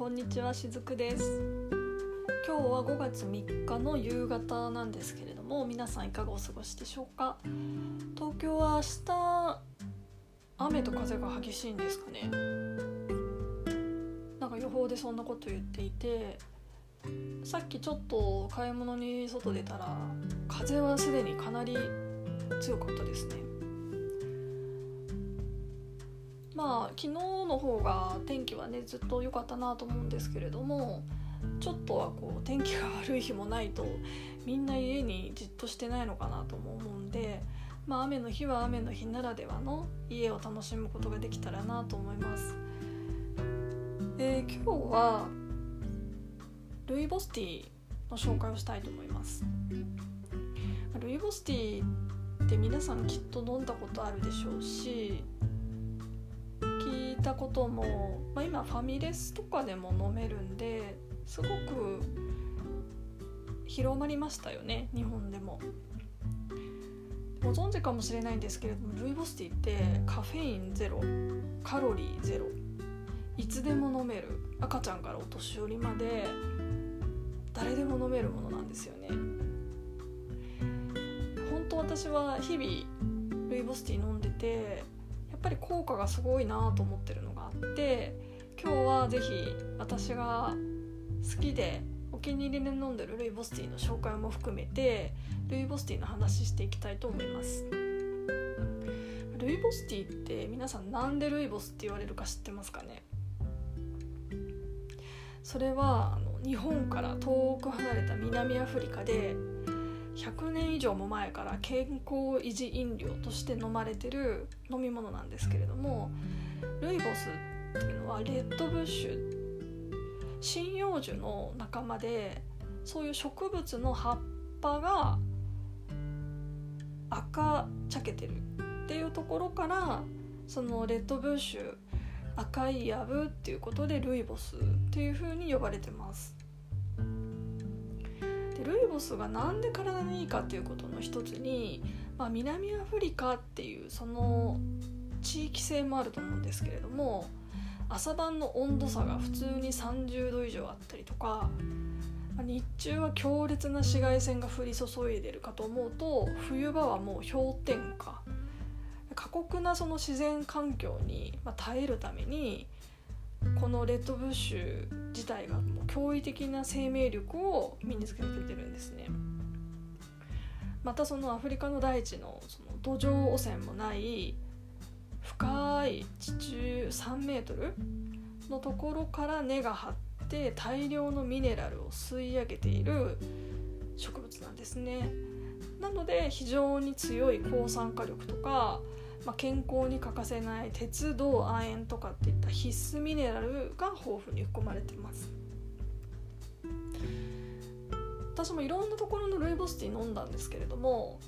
こんにちはしずくです。今日は5月3日の夕方なんですけれども皆さんいかがお過ごしでしょうか？東京は明日雨と風が激しいんですかね？なんか予報でそんなこと言っていてさっきちょっと買い物に外出たら風はすでにかなり強かったですね。まあ昨日の方が天気はねずっと良かったなと思うんですけれどもちょっとはこう天気が悪い日もないとみんな家にじっとしてないのかなとも思うんで、まあ、雨の日は雨の日ならではの家を楽しむことができたらなと思います。で今日はルイボスティーの紹介をしたいと思います。ルイボスティーって皆さんきっと飲んだことあるでしょうしたことも、まあ、今ファミレスとかでも飲めるんですごく広まりましたよね日本でも。ご存知かもしれないんですけれどもルイボスティーってカフェインゼロカロリーゼロいつでも飲める赤ちゃんからお年寄りまで誰でも飲めるものなんですよね本当私は日々ルイボスティー飲んでてぱり効果がすごいなと思ってるのがあって今日は是非私が好きでお気に入りで飲んでるルイボスティーの紹介も含めてルイボスティーの話していきたいと思います。ルイボスティーって皆さんなんでルイボスって言われるか知ってますかね？それはあの日本から遠く離れた南アフリカで100年以上も前から健康維持飲料として飲まれてる飲み物なんですけれどもルイボスっていうのはレッドブッシュ針葉樹の仲間でそういう植物の葉っぱが赤茶けてるっていうところからそのレッドブッシュ赤いやぶっていうことでルイボスっていう風に呼ばれてます。でルイボスが何で体にいいかっていうことの一つに、まあ、南アフリカっていうその地域性もあると思うんですけれども朝晩の温度差が普通に30度以上あったりとか日中は強烈な紫外線が降り注いでるかと思うと冬場はもう氷点下。過酷なその自然環境に耐えるためにこのレッドブッシュ自体がもう驚異的な生命力を身につけてるんですね。またそのアフリカの大地のその土壌汚染もない深い地中3メートルのところから根が張って大量のミネラルを吸い上げている植物なんですね。なので非常に強い抗酸化力とかまあ、健康に欠かせない鉄銅亜鉛とかっていった必須ミネラルが豊富に含まれてます。私もいろんなところのルイボスティー飲んだんですけれども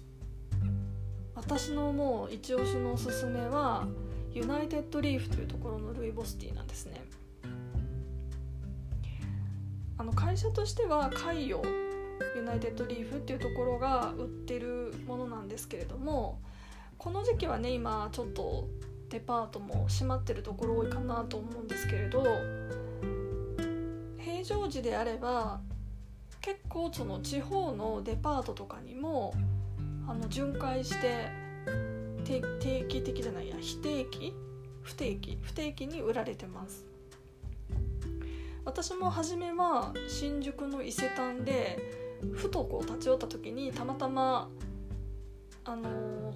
私のもう一押しのおすすめはユナイテッドリーフというところのルイボスティーなんですね。あの会社としては海洋ユナイテッドリーフっていうところが売ってるものなんですけれどもこの時期はね今ちょっとデパートも閉まってるところ多いかなと思うんですけれど平常時であれば結構その地方のデパートとかにもあの巡回して定期的じゃないや非定期？不定期？不定期に売られてます。私も初めは新宿の伊勢丹でふとこう立ち寄った時にたまたま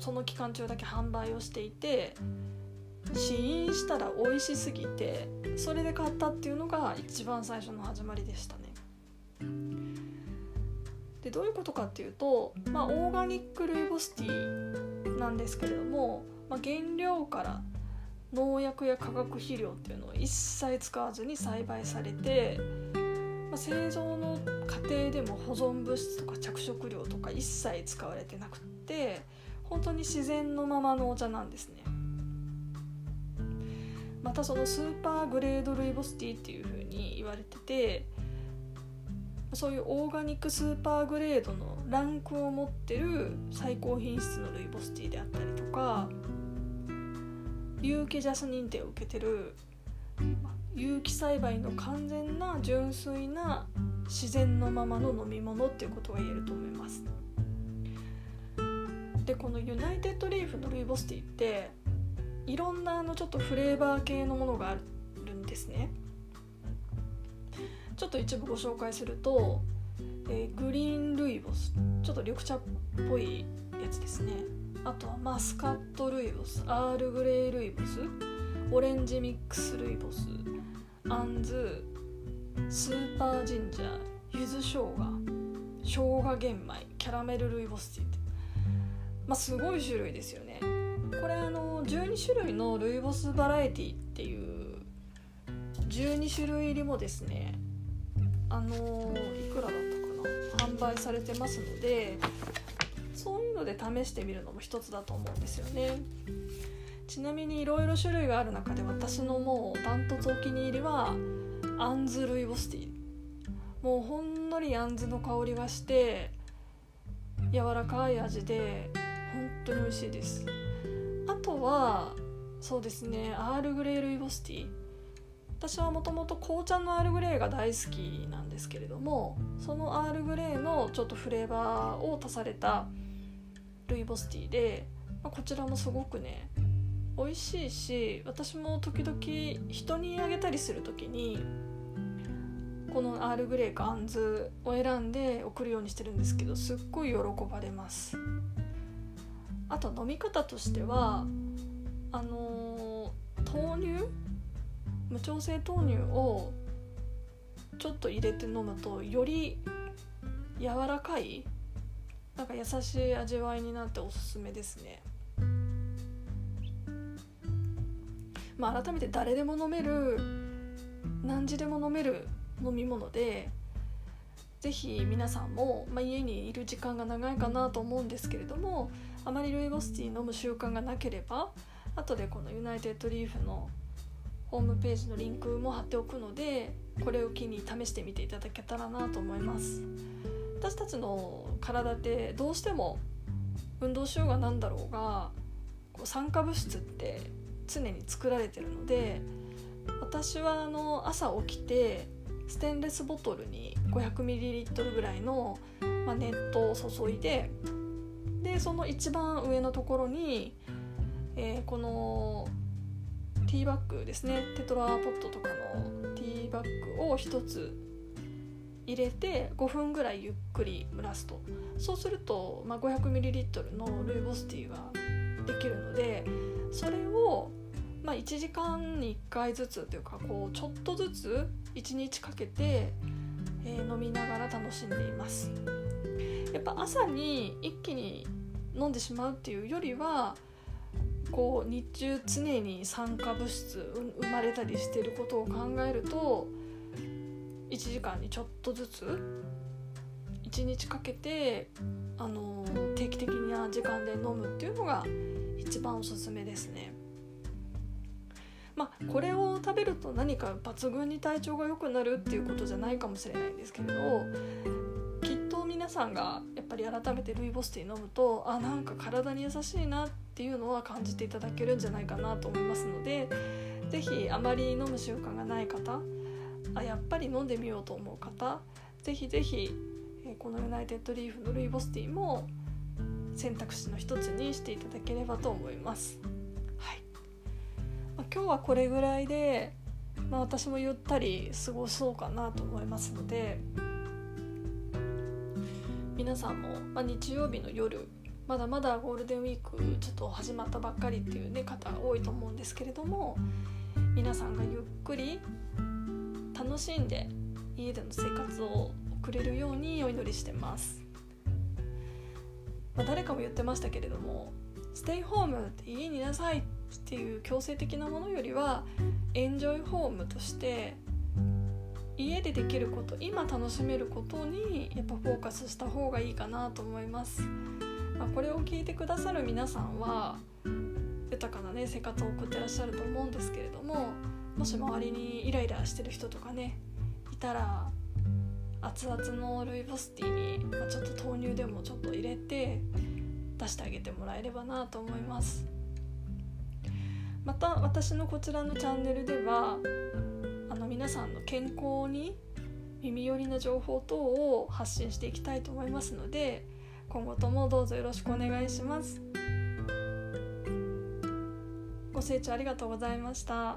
その期間中だけ販売をしていて試飲したら美味しすぎてそれで買ったっていうのが一番最初の始まりでしたね。でどういうことかっていうと、まあ、オーガニックルイボスティーなんですけれども、まあ、原料から農薬や化学肥料っていうのを一切使わずに栽培されて、まあ、製造の過程でも保存物質とか着色料とか一切使われてなく。って本当に自然のままのお茶なんですね。またそのスーパーグレードルイボスティーっていう風に言われててそういうオーガニックスーパーグレードのランクを持ってる最高品質のルイボスティーであったりとか有機ジャス認定を受けてる有機栽培の完全な純粋な自然のままの飲み物っていうことが言えると思います。でこのユナイテッドリーフのルイボスティーっていろんなあのちょっとフレーバー系のものがあるんですね。ちょっと一部ご紹介すると、えー、グリーンルイボスちょっと緑茶っぽいやつですね。あとはマスカットルイボスアールグレイルイボスオレンジミックスルイボスあんずスーパージンジャーゆず生姜。生姜玄米。キャラメルルイボスティーまあすごい種類ですよね。これあの12種類のルイボスバラエティっていう12種類入りもですねあのいくらだったかな販売されてますのでそういうので試してみるのも一つだと思うんですよね。ちなみにいろいろ種類がある中で私のもうダントツお気に入りはあんずルイボスティー。もうほんのりあんずの香りがして柔らかい味で本当に美味しいです。あとはそうですねアールグレイルイボスティ。ー私はもともと紅茶のアールグレイが大好きなんですけれどもそのアールグレイのちょっとフレーバーを足されたルイボスティーで、まあ、こちらもすごくね美味しいし私も時々人にあげたりする時にこのアールグレイかあんずを選んで送るようにしてるんですけどすっごい喜ばれます。あと飲み方としてはあの豆乳？無調整豆乳をちょっと入れて飲むとより柔らかいなんか優しい味わいになっておすすめですね。まあ改めて誰でも飲める何時でも飲める飲み物で是非皆さんも、まあ、家にいる時間が長いかなと思うんですけれどもあまりルイボスティー飲む習慣がなければ後でこのユナイテッドリーフのホームページのリンクも貼っておくのでこれを機に試してみていただけたらなと思います。私たちの体ってどうしても運動しようがなんだろうがこう酸化物質って常に作られてるので私はあの朝起きてステンレスボトルに 500ml ぐらいの、まあ、熱湯を注いででその一番上のところに、えー、このティーバッグですねテトラポットとかのティーバッグを1つ入れて5分ぐらいゆっくり蒸らすと。そうすると、まあ、500ml のルイボスティーができるのでそれを、まあ、1時間に1回ずつというかこうちょっとずつ1日かけて、えー、飲みながら楽しんでいますやっぱ朝に一気に飲んでしまうっていうよりはこう日中常に酸化物質生まれたりしてることを考えると1時間にちょっとずつ1日かけて、あの定期的な時間で飲むっていうのが一番おすすめですね。まあ、これを食べると何か抜群に体調が良くなるっていうことじゃないかもしれないんですけれどきっと皆さんがやっぱり改めてルイボスティー飲むとあなんか体に優しいなっていうのは感じていただけるんじゃないかなと思いますので是非あまり飲む習慣がない方あやっぱり飲んでみようと思う方是非是非このユナイテッドリーフのルイボスティーも選択肢の一つにしていただければと思います。今日はこれぐらいで、まあ、私もゆったり過ごそうかなと思いますので皆さんも、まあ、日曜日の夜まだまだゴールデンウィークちょっと始まったばっかりっていう、ね、方多いと思うんですけれども皆さんがゆっくり楽しんで家での生活を送れるようにお祈りしてます、まあ、誰かも言ってましたけれどもステイホームって家にいなさいってっていう強制的なものよりはエンジョイホームとして家でできること今楽しめることにやっぱフォーカスした方がいいかなと思います、まあ、これを聞いてくださる皆さんは豊かなね生活を送ってらっしゃると思うんですけれどももし周りにイライラしてる人とかねいたら熱々のルイボスティーに、ま、ちょっと豆乳でもちょっと入れて出してあげてもらえればなと思います。また私のこちらのチャンネルではあの皆さんの健康に耳寄りな情報等を発信していきたいと思いますので今後ともどうぞよろしくお願いします。ご清聴ありがとうございました。